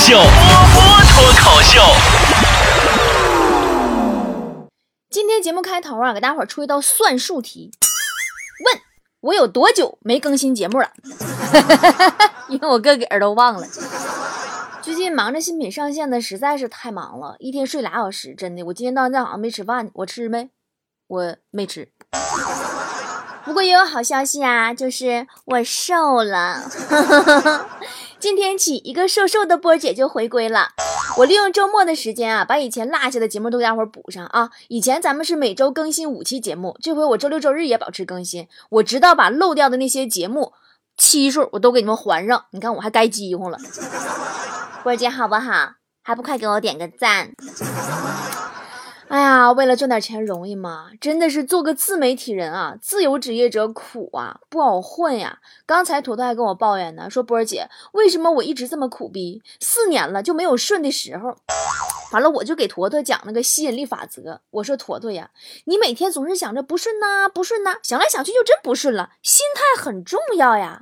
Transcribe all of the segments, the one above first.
秀，波波脱口秀。今天节目开头啊，给大伙儿出一道算术题，问我有多久没更新节目了？因为我个个儿都忘了。最近忙着新品上线的实在是太忙了，一天睡俩小时，真的。我今天到现在好像没吃饭，我吃没？我没吃。不过也有好消息啊，就是我瘦了。今天起，一个瘦瘦的波姐就回归了。我利用周末的时间啊，把以前落下的节目都给大伙补上啊。以前咱们是每周更新五期节目，这回我周六周日也保持更新。我直到把漏掉的那些节目期数我都给你们还上。你看我还该饥荒了。波姐好不好？还不快给我点个赞！哎呀，为了赚点钱容易吗？真的是做个自媒体人啊，自由职业者苦啊，不好混呀。刚才坨坨还跟我抱怨呢，说波儿姐，为什么我一直这么苦逼？四年了就没有顺的时候。完了，我就给坨坨讲那个吸引力法则。我说坨坨呀，你每天总是想着不顺呐，不顺呐，想来想去就真不顺了。心态很重要呀。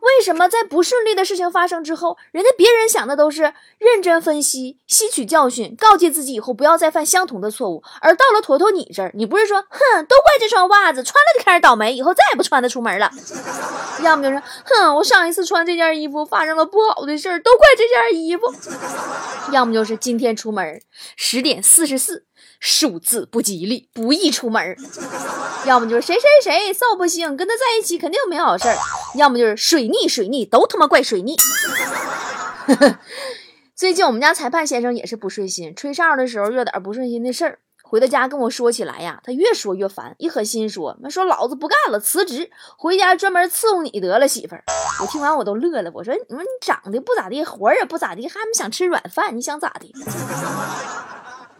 为什么在不顺利的事情发生之后，人家别人想的都是认真分析、吸取教训、告诫自己以后不要再犯相同的错误，而到了坨坨你这儿，你不是说，哼，都怪这双袜子穿了就开始倒霉，以后再也不穿它出门了；要么就是，哼，我上一次穿这件衣服发生了不好的事儿，都怪这件衣服；要么就是今天出门十点四十四。数字不吉利，不宜出门要么就是谁谁谁臊不兴，跟他在一起肯定没好事儿；要么就是水逆水逆，都他妈怪水逆。最近我们家裁判先生也是不顺心，吹哨的时候有点不顺心的事儿，回到家跟我说起来呀，他越说越烦，一狠心说：“那说老子不干了，辞职，回家专门伺候你得了，媳妇儿。”我听完我都乐了，我说：“你说你长得不咋地，活也不咋地，还想吃软饭？你想咋的？”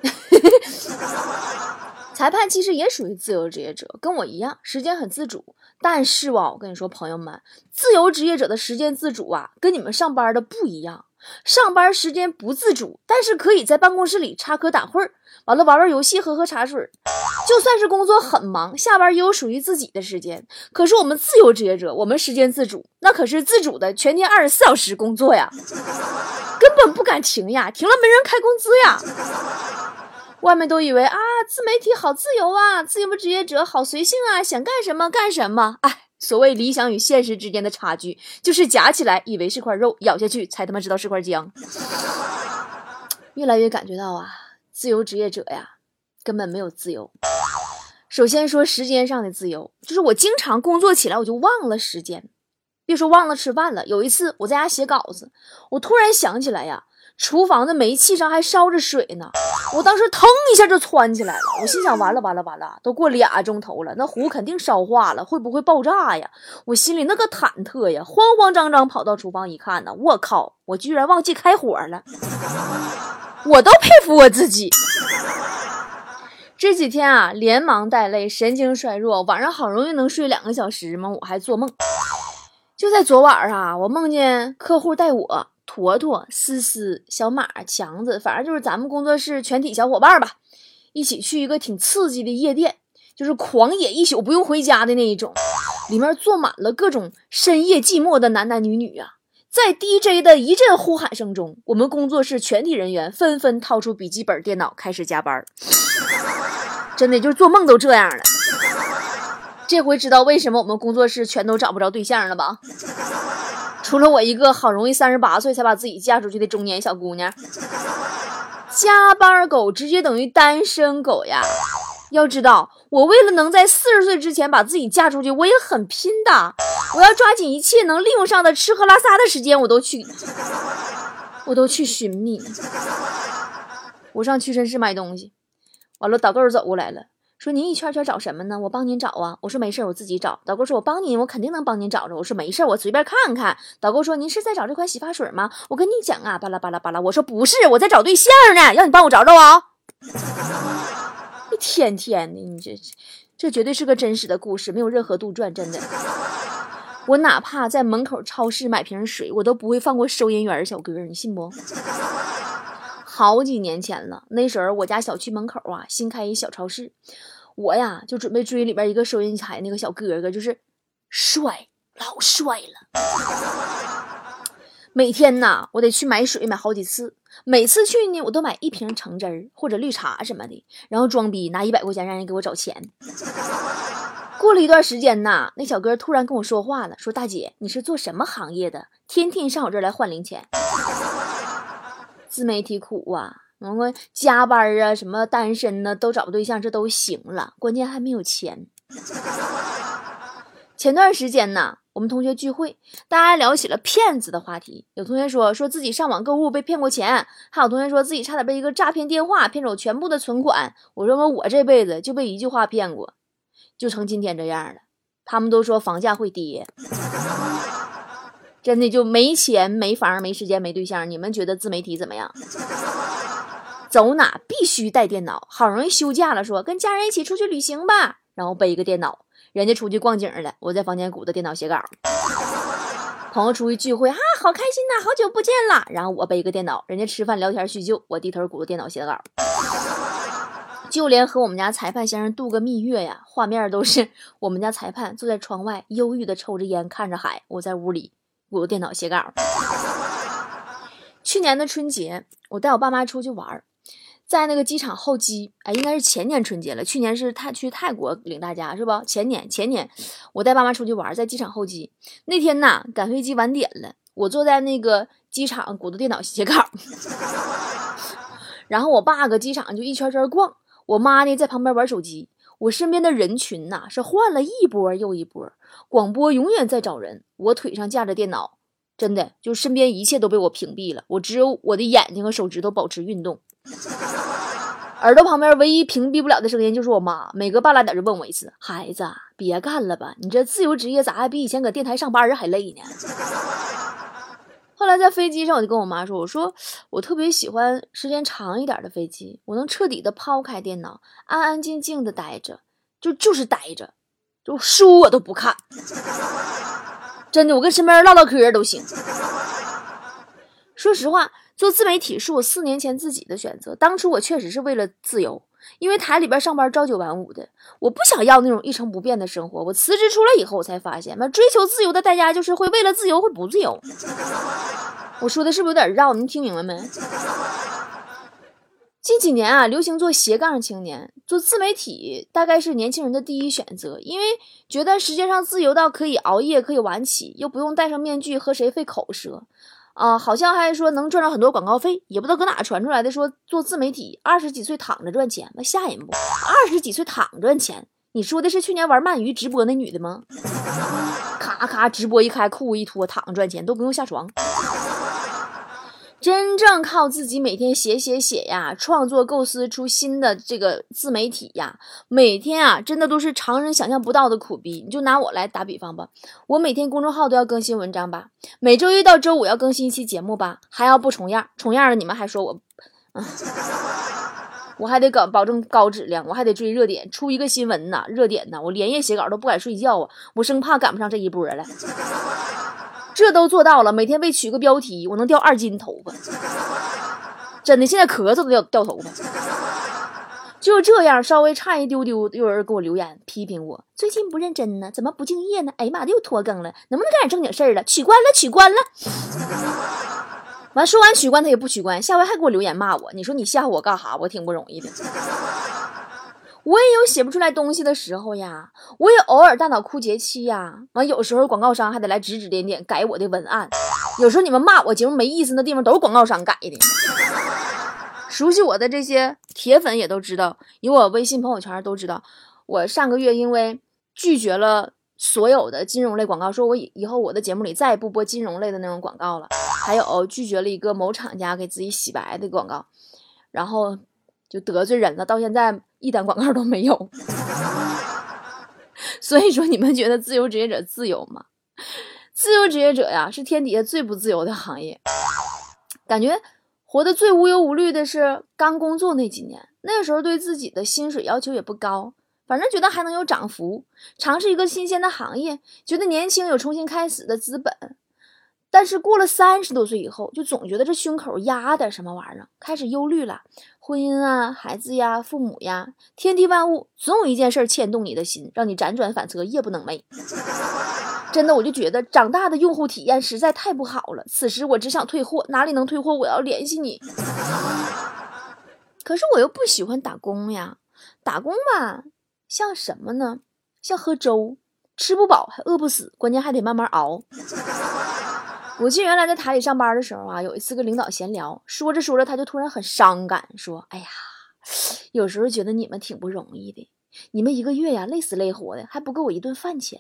裁判其实也属于自由职业者，跟我一样，时间很自主。但是吧，我跟你说，朋友们，自由职业者的时间自主啊，跟你们上班的不一样。上班时间不自主，但是可以在办公室里插科打诨，完了玩玩游戏，喝喝茶水。就算是工作很忙，下班也有属于自己的时间。可是我们自由职业者，我们时间自主，那可是自主的，全天二十四小时工作呀，根本不敢停呀，停了没人开工资呀。外面都以为啊，自媒体好自由啊，自由职业者好随性啊，想干什么干什么。哎，所谓理想与现实之间的差距，就是夹起来以为是块肉，咬下去才他妈知道是块姜。越来越感觉到啊，自由职业者呀，根本没有自由。首先说时间上的自由，就是我经常工作起来我就忘了时间，别说忘了吃饭了。有一次我在家写稿子，我突然想起来呀。厨房的煤气上还烧着水呢，我当时腾一下就窜起来了。我心想：完了完了完了，都过俩钟头了，那壶肯定烧化了，会不会爆炸呀？我心里那个忐忑呀，慌慌张张跑到厨房一看呢，我靠，我居然忘记开火了！我都佩服我自己。这几天啊，连忙带累，神经衰弱，晚上好容易能睡两个小时嘛，我还做梦。就在昨晚啊，我梦见客户带我。坨坨、思思、小马、强子，反正就是咱们工作室全体小伙伴吧，一起去一个挺刺激的夜店，就是狂野一宿不用回家的那一种。里面坐满了各种深夜寂寞的男男女女啊，在 DJ 的一阵呼喊声中，我们工作室全体人员纷纷掏出笔记本电脑开始加班。真的就是做梦都这样了。这回知道为什么我们工作室全都找不着对象了吧？除了我一个好容易三十八岁才把自己嫁出去的中年小姑娘，加班狗直接等于单身狗呀！要知道，我为了能在四十岁之前把自己嫁出去，我也很拼的。我要抓紧一切能利用上的吃喝拉撒的时间，我都去，我都去寻觅。我上屈臣氏买东西，完了导购走过来了。说您一圈圈找什么呢？我帮您找啊。我说没事我自己找。导购说，我帮您，我肯定能帮您找着。我说没事我随便看看。导购说，您是在找这款洗发水吗？我跟你讲啊，巴拉巴拉巴拉。我说不是，我在找对象呢，让你帮我找找啊。一天天的，你这这绝对是个真实的故事，没有任何杜撰，真的。我哪怕在门口超市买瓶水，我都不会放过收银员小哥，你信不？好几年前了，那时候我家小区门口啊新开一小超市，我呀就准备追里边一个收银台那个小哥哥，就是帅老帅了。每天呐，我得去买水，买好几次。每次去呢，我都买一瓶橙汁儿或者绿茶什么的，然后装逼拿一百块钱让人给我找钱。过了一段时间呐，那小哥突然跟我说话了，说：“大姐，你是做什么行业的？天天上我这儿来换零钱。”自媒体苦啊，我们加班啊，什么单身呢，都找不对象，这都行了，关键还没有钱。前段时间呢，我们同学聚会，大家聊起了骗子的话题。有同学说说自己上网购物被骗过钱，还有同学说自己差点被一个诈骗电话骗走全部的存款。我说我这辈子就被一句话骗过，就成今天这样了。他们都说房价会跌，真的就没钱、没房、没时间、没对象。你们觉得自媒体怎么样？走哪必须带电脑，好容易休假了，说跟家人一起出去旅行吧，然后背一个电脑。人家出去逛景了，我在房间鼓捣电脑写稿。朋友出去聚会啊，好开心呐，好久不见了。然后我背一个电脑，人家吃饭聊天叙旧，我低头鼓捣电脑写稿。就连和我们家裁判先生度个蜜月呀，画面都是 我们家裁判坐在窗外，忧郁的抽着烟，看着海，我在屋里鼓捣电脑写稿。去年的春节，我带我爸妈出去玩。在那个机场候机，哎，应该是前年春节了。去年是泰去泰国领大家是不？前年前年，我带爸妈出去玩，在机场候机那天呐，赶飞机晚点了，我坐在那个机场鼓捣电脑写稿，然后我爸搁机场就一圈圈逛，我妈呢在旁边玩手机。我身边的人群呐是换了一波又一波，广播永远在找人，我腿上架着电脑，真的就身边一切都被我屏蔽了，我只有我的眼睛和手指头保持运动。耳朵旁边唯一屏蔽不了的声音就是我妈，每隔半拉点就问我一次：“孩子，别干了吧，你这自由职业咋还比以前搁电台上班还累呢？”后来在飞机上，我就跟我妈说：“我说我特别喜欢时间长一点的飞机，我能彻底的抛开电脑，安安静静的待着，就就是待着，就书我都不看，真的，我跟身边人唠唠嗑都行。说实话。”做自媒体是我四年前自己的选择。当初我确实是为了自由，因为台里边上班朝九晚五的，我不想要那种一成不变的生活。我辞职出来以后，我才发现，那追求自由的代价就是会为了自由会不自由。我说的是不是有点绕？你听明白没？近几年啊，流行做斜杠青年，做自媒体大概是年轻人的第一选择，因为觉得时间上自由到可以熬夜，可以晚起，又不用戴上面具和谁费口舌。啊，好像还说能赚着很多广告费，也不知道搁哪传出来的，说做自媒体二十几岁躺着赚钱，那吓人不？二十几岁躺赚钱，你说的是去年玩鳗鱼直播那女的吗？咔咔直播一开，裤一脱，躺着赚钱都不用下床。真正靠自己每天写写写呀，创作构思出新的这个自媒体呀，每天啊，真的都是常人想象不到的苦逼。你就拿我来打比方吧，我每天公众号都要更新文章吧，每周一到周五要更新一期节目吧，还要不重样，重样了你们还说我，啊我还得搞保证高质量，我还得追热点，出一个新闻呐，热点呐，我连夜写稿都不敢睡觉啊，我生怕赶不上这一波了。这都做到了，每天为取个标题，我能掉二斤头发，真的，现在咳嗽都掉掉头发。就这样，稍微差一丢丢，有人给我留言批评我，最近不认真呢，怎么不敬业呢？哎呀妈的，又拖更了，能不能干点正经事儿了？取关了，取关了。完说完取关，他也不取关，下回还给我留言骂我，你说你吓唬我干哈？我挺不容易的。我也有写不出来东西的时候呀，我也偶尔大脑枯竭期呀。完，有时候广告商还得来指指点点改我的文案。有时候你们骂我节目没意思那地方都是广告商改的。熟悉我的这些铁粉也都知道，有我微信朋友圈都知道，我上个月因为拒绝了所有的金融类广告，说我以以后我的节目里再也不播金融类的那种广告了。还有拒绝了一个某厂家给自己洗白的广告，然后。就得罪人了，到现在一单广告都没有。所以说，你们觉得自由职业者自由吗？自由职业者呀，是天底下最不自由的行业。感觉活得最无忧无虑的是刚工作那几年，那个时候对自己的薪水要求也不高，反正觉得还能有涨幅，尝试一个新鲜的行业，觉得年轻有重新开始的资本。但是过了三十多岁以后，就总觉得这胸口压点什么玩意儿，开始忧虑了。婚姻啊，孩子呀，父母呀，天地万物，总有一件事牵动你的心，让你辗转反侧，夜不能寐。真的，我就觉得长大的用户体验实在太不好了。此时我只想退货，哪里能退货？我要联系你。可是我又不喜欢打工呀，打工吧，像什么呢？像喝粥，吃不饱还饿不死，关键还得慢慢熬。我记得原来在台里上班的时候啊，有一次跟领导闲聊，说着说着他就突然很伤感，说：“哎呀，有时候觉得你们挺不容易的，你们一个月呀累死累活的，还不够我一顿饭钱。”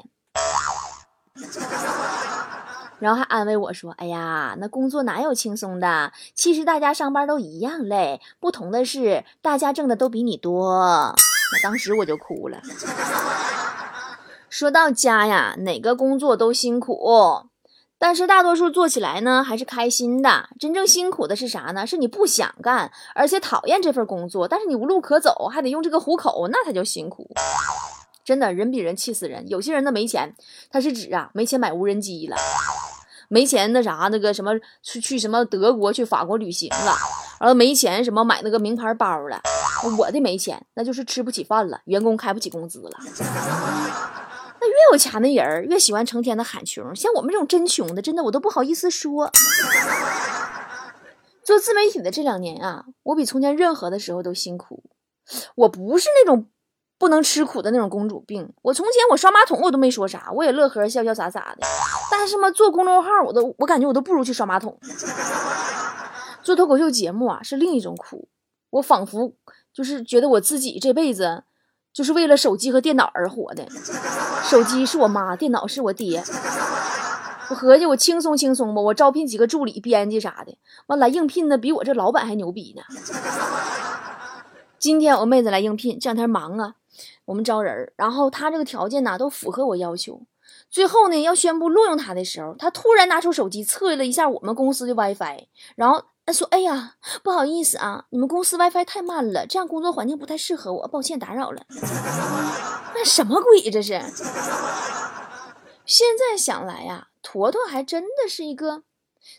然后还安慰我说：“哎呀，那工作哪有轻松的？其实大家上班都一样累，不同的是大家挣的都比你多。”那当时我就哭了。说到家呀，哪个工作都辛苦。但是大多数做起来呢还是开心的。真正辛苦的是啥呢？是你不想干，而且讨厌这份工作，但是你无路可走，还得用这个糊口，那才叫辛苦。真的，人比人气死人。有些人呢没钱，他是指啊没钱买无人机了，没钱那啥那个什么去去什么德国去法国旅行了，然后没钱什么买那个名牌包了。我的没钱，那就是吃不起饭了，员工开不起工资了。那越有钱的人越喜欢成天的喊穷，像我们这种真穷的，真的我都不好意思说。做自媒体的这两年啊，我比从前任何的时候都辛苦。我不是那种不能吃苦的那种公主病。我从前我刷马桶我都没说啥，我也乐呵笑笑洒洒的。但是嘛，做公众号我都我感觉我都不如去刷马桶。做脱口秀节目啊是另一种苦，我仿佛就是觉得我自己这辈子。就是为了手机和电脑而活的，手机是我妈，电脑是我爹。我合计我轻松轻松吧，我招聘几个助理、编辑啥的，完来应聘的比我这老板还牛逼呢。今天我妹子来应聘，这两天忙啊，我们招人，然后她这个条件呢都符合我要求。最后呢要宣布录用她的时候，她突然拿出手机测了一下我们公司的 WiFi，然后。他说：“哎呀，不好意思啊，你们公司 WiFi 太慢了，这样工作环境不太适合我，抱歉打扰了。那什么鬼这是？现在想来呀，坨坨还真的是一个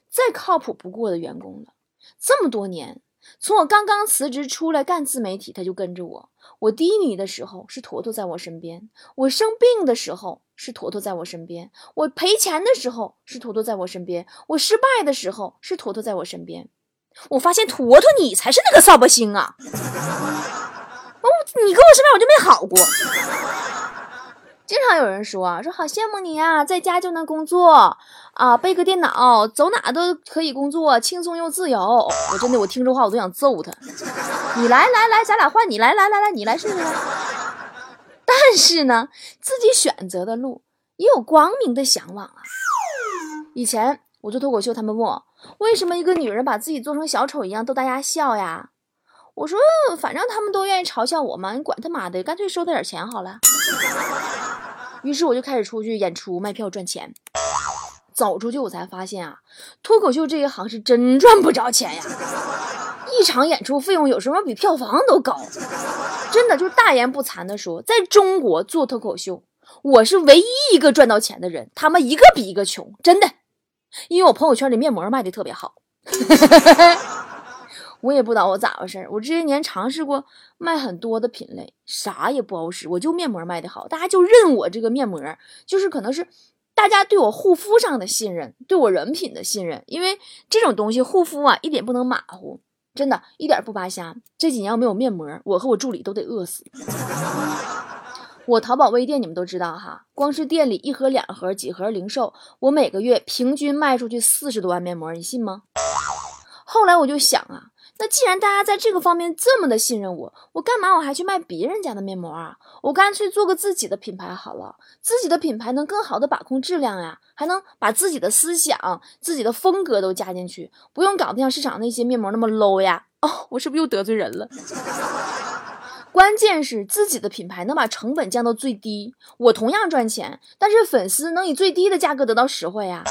再靠谱不过的员工了。这么多年，从我刚刚辞职出来干自媒体，他就跟着我。我低迷的时候是坨坨在我身边，我生病的时候是坨坨在我身边，我赔钱的时候是坨坨在我身边，我失败的时候是坨坨在我身边。”我发现坨坨你才是那个扫把星啊！哦，你跟我身边我就没好过。经常有人说啊，说好羡慕你呀，在家就能工作啊，背个电脑走哪都可以工作，轻松又自由。我真的，我听这话我都想揍他。你来来来，咱俩换，你来来来来，你来试试。但是呢，自己选择的路也有光明的向往啊。以前。我做脱口秀，他们问我为什么一个女人把自己做成小丑一样逗大家笑呀？我说反正他们都愿意嘲笑我嘛，你管他妈的，干脆收他点钱好了。于是我就开始出去演出卖票赚钱。走出去我才发现啊，脱口秀这一行是真赚不着钱呀！一场演出费用有时候比票房都高，真的就大言不惭的说，在中国做脱口秀，我是唯一一个赚到钱的人，他们一个比一个穷，真的。因为我朋友圈里面膜卖的特别好，我也不知道我咋回事我这些年尝试过卖很多的品类，啥也不好使，我就面膜卖的好，大家就认我这个面膜，就是可能是大家对我护肤上的信任，对我人品的信任。因为这种东西护肤啊，一点不能马虎，真的一点不扒瞎。这几年要没有面膜，我和我助理都得饿死。我淘宝微店，你们都知道哈，光是店里一盒、两盒、几盒零售，我每个月平均卖出去四十多万面膜，你信吗？后来我就想啊，那既然大家在这个方面这么的信任我，我干嘛我还去卖别人家的面膜啊？我干脆做个自己的品牌好了，自己的品牌能更好的把控质量呀，还能把自己的思想、自己的风格都加进去，不用搞得像市场那些面膜那么 low 呀。哦，我是不是又得罪人了？关键是自己的品牌能把成本降到最低，我同样赚钱，但是粉丝能以最低的价格得到实惠呀。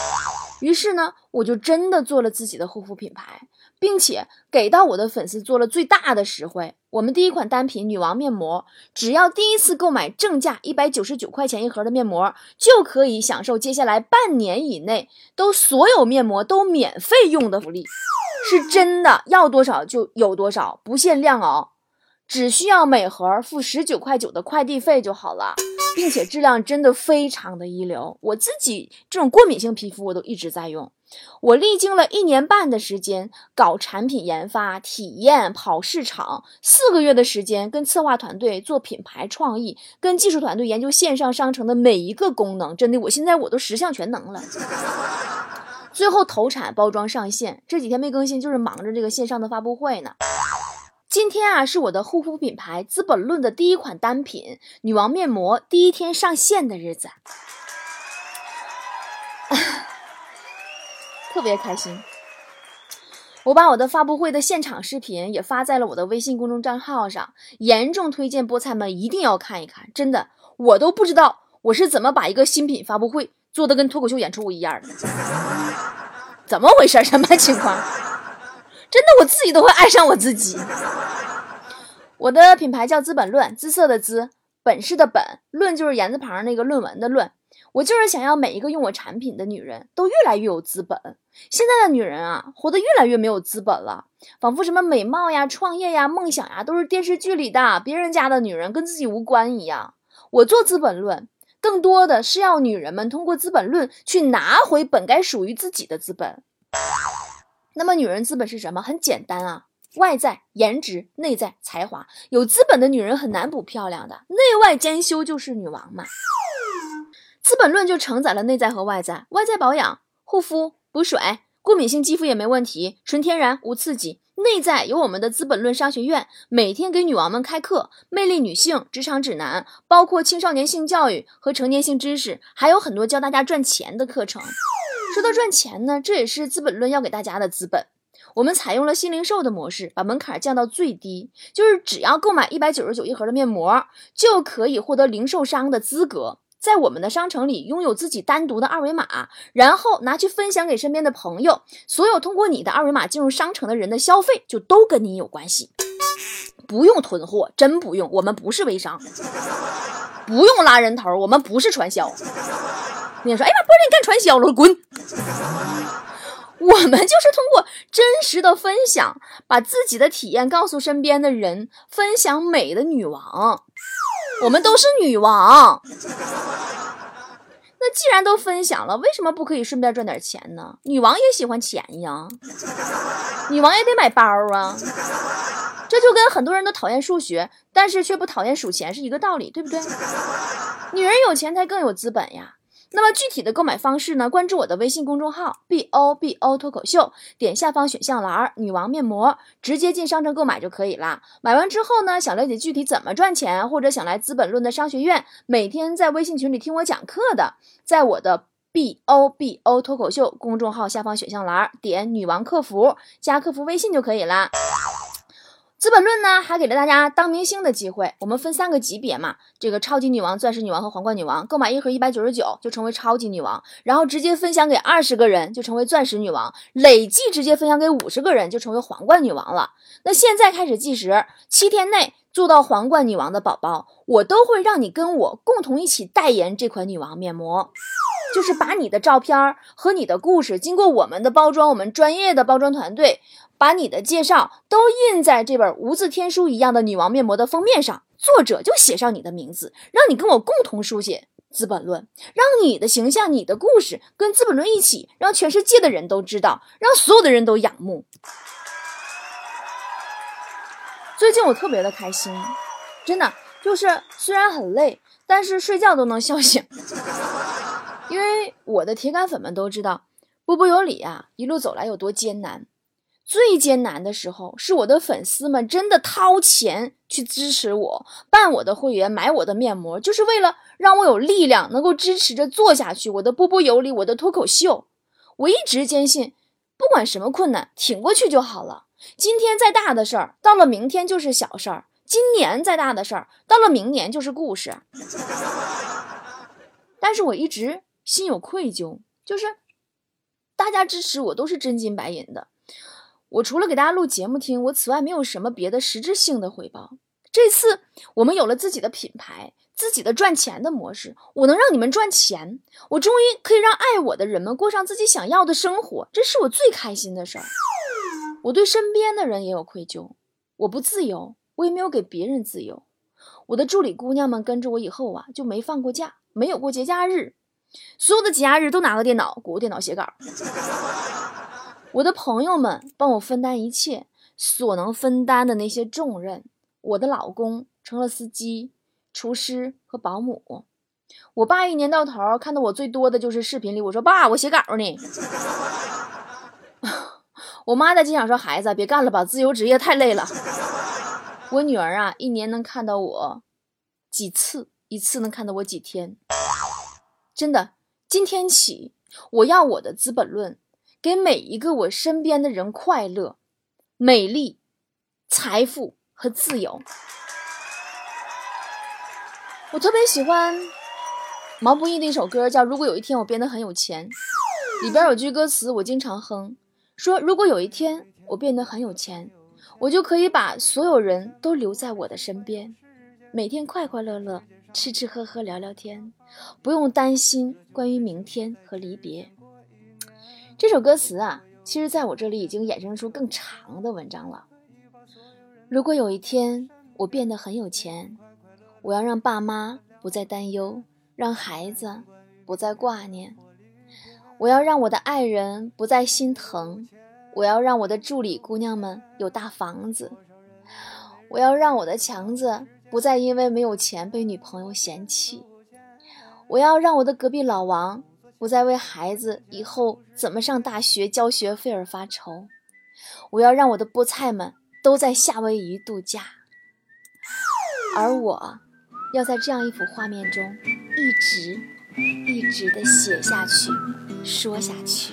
于是呢，我就真的做了自己的护肤品牌，并且给到我的粉丝做了最大的实惠。我们第一款单品女王面膜，只要第一次购买正价一百九十九块钱一盒的面膜，就可以享受接下来半年以内都所有面膜都免费用的福利，是真的，要多少就有多少，不限量哦。只需要每盒付十九块九的快递费就好了。并且质量真的非常的一流。我自己这种过敏性皮肤，我都一直在用。我历经了一年半的时间搞产品研发、体验、跑市场，四个月的时间跟策划团队做品牌创意，跟技术团队研究线上商城的每一个功能。真的，我现在我都十项全能了。最后投产、包装、上线，这几天没更新，就是忙着这个线上的发布会呢。今天啊，是我的护肤品牌《资本论》的第一款单品女王面膜第一天上线的日子，特别开心。我把我的发布会的现场视频也发在了我的微信公众账号上，严重推荐菠菜们一定要看一看。真的，我都不知道我是怎么把一个新品发布会做的跟脱口秀演出一样的，怎么回事？什么情况？真的，我自己都会爱上我自己。我的品牌叫资本论，姿色的姿，本事的本，论就是言字旁那个论文的论。我就是想要每一个用我产品的女人都越来越有资本。现在的女人啊，活得越来越没有资本了，仿佛什么美貌呀、创业呀、梦想呀，都是电视剧里的别人家的女人，跟自己无关一样。我做资本论，更多的是要女人们通过资本论去拿回本该属于自己的资本。那么，女人资本是什么？很简单啊，外在颜值，内在才华。有资本的女人很难不漂亮的，内外兼修就是女王嘛。资本论就承载了内在和外在，外在保养、护肤、补水，过敏性肌肤也没问题，纯天然无刺激。内在有我们的资本论商学院，每天给女王们开课，魅力女性职场指南，包括青少年性教育和成年性知识，还有很多教大家赚钱的课程。说到赚钱呢，这也是《资本论》要给大家的资本。我们采用了新零售的模式，把门槛降到最低，就是只要购买一百九十九一盒的面膜，就可以获得零售商的资格，在我们的商城里拥有自己单独的二维码，然后拿去分享给身边的朋友。所有通过你的二维码进入商城的人的消费，就都跟你有关系，不用囤货，真不用。我们不是微商，不用拉人头，我们不是传销。你说，哎呀，不让你干传销了，滚！我们就是通过真实的分享，把自己的体验告诉身边的人，分享美的女王。我们都是女王。那既然都分享了，为什么不可以顺便赚点钱呢？女王也喜欢钱呀，女王也得买包啊。这就跟很多人都讨厌数学，但是却不讨厌数钱是一个道理，对不对？女人有钱才更有资本呀。那么具体的购买方式呢？关注我的微信公众号 b o b o 脱口秀，点下方选项栏女王面膜，直接进商城购买就可以了。买完之后呢，想了解具体怎么赚钱，或者想来资本论的商学院，每天在微信群里听我讲课的，在我的 b o b o 脱口秀公众号下方选项栏点女王客服，加客服微信就可以了。资本论呢，还给了大家当明星的机会。我们分三个级别嘛，这个超级女王、钻石女王和皇冠女王，购买一盒一百九十九就成为超级女王，然后直接分享给二十个人就成为钻石女王，累计直接分享给五十个人就成为皇冠女王了。那现在开始计时，七天内做到皇冠女王的宝宝，我都会让你跟我共同一起代言这款女王面膜，就是把你的照片和你的故事，经过我们的包装，我们专业的包装团队。把你的介绍都印在这本无字天书一样的女王面膜的封面上，作者就写上你的名字，让你跟我共同书写《资本论》，让你的形象、你的故事跟《资本论》一起，让全世界的人都知道，让所有的人都仰慕。最近我特别的开心，真的就是虽然很累，但是睡觉都能 笑醒，因为我的铁杆粉们都知道，波波有理啊，一路走来有多艰难。最艰难的时候，是我的粉丝们真的掏钱去支持我，办我的会员，买我的面膜，就是为了让我有力量，能够支持着做下去。我的波波有理，我的脱口秀，我一直坚信，不管什么困难，挺过去就好了。今天再大的事儿，到了明天就是小事儿；今年再大的事儿，到了明年就是故事。但是我一直心有愧疚，就是大家支持我都是真金白银的。我除了给大家录节目听，我此外没有什么别的实质性的回报。这次我们有了自己的品牌，自己的赚钱的模式，我能让你们赚钱，我终于可以让爱我的人们过上自己想要的生活，这是我最开心的事儿。我对身边的人也有愧疚，我不自由，我也没有给别人自由。我的助理姑娘们跟着我以后啊，就没放过假，没有过节假日，所有的节假日都拿个电脑鼓个电脑写稿。我的朋友们帮我分担一切所能分担的那些重任。我的老公成了司机、厨师和保姆。我爸一年到头看到我最多的就是视频里，我说爸，我写稿呢。我妈在经常说孩子别干了吧，自由职业太累了。我女儿啊，一年能看到我几次，一次能看到我几天。真的，今天起，我要我的《资本论》给每一个我身边的人快乐、美丽、财富和自由。我特别喜欢毛不易的一首歌，叫《如果有一天我变得很有钱》，里边有句歌词我经常哼。说，如果有一天我变得很有钱，我就可以把所有人都留在我的身边，每天快快乐乐吃吃喝喝聊聊天，不用担心关于明天和离别。这首歌词啊，其实在我这里已经衍生出更长的文章了。如果有一天我变得很有钱，我要让爸妈不再担忧，让孩子不再挂念。我要让我的爱人不再心疼，我要让我的助理姑娘们有大房子，我要让我的强子不再因为没有钱被女朋友嫌弃，我要让我的隔壁老王不再为孩子以后怎么上大学交学费而发愁，我要让我的菠菜们都在夏威夷度假，而我要在这样一幅画面中一直一直的写下去。说下去。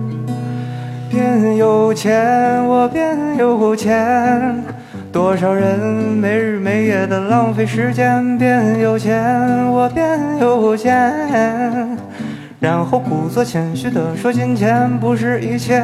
变有钱，我变有钱。多少人没日没夜的浪费时间？变有钱，我变有钱。然后故作谦虚的说，金钱不是一切。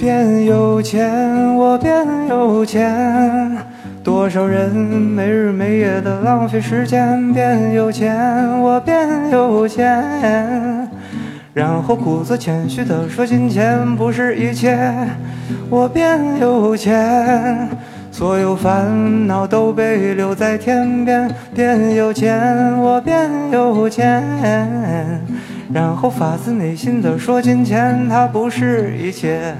变有钱，我变有钱。多少人没日没夜的浪费时间？变有钱，我变有钱。然后故作谦虚的说，金钱不是一切。我变有钱，所有烦恼都被留在天边。变有钱，我变有钱。然后发自内心的说，金钱它不是一切。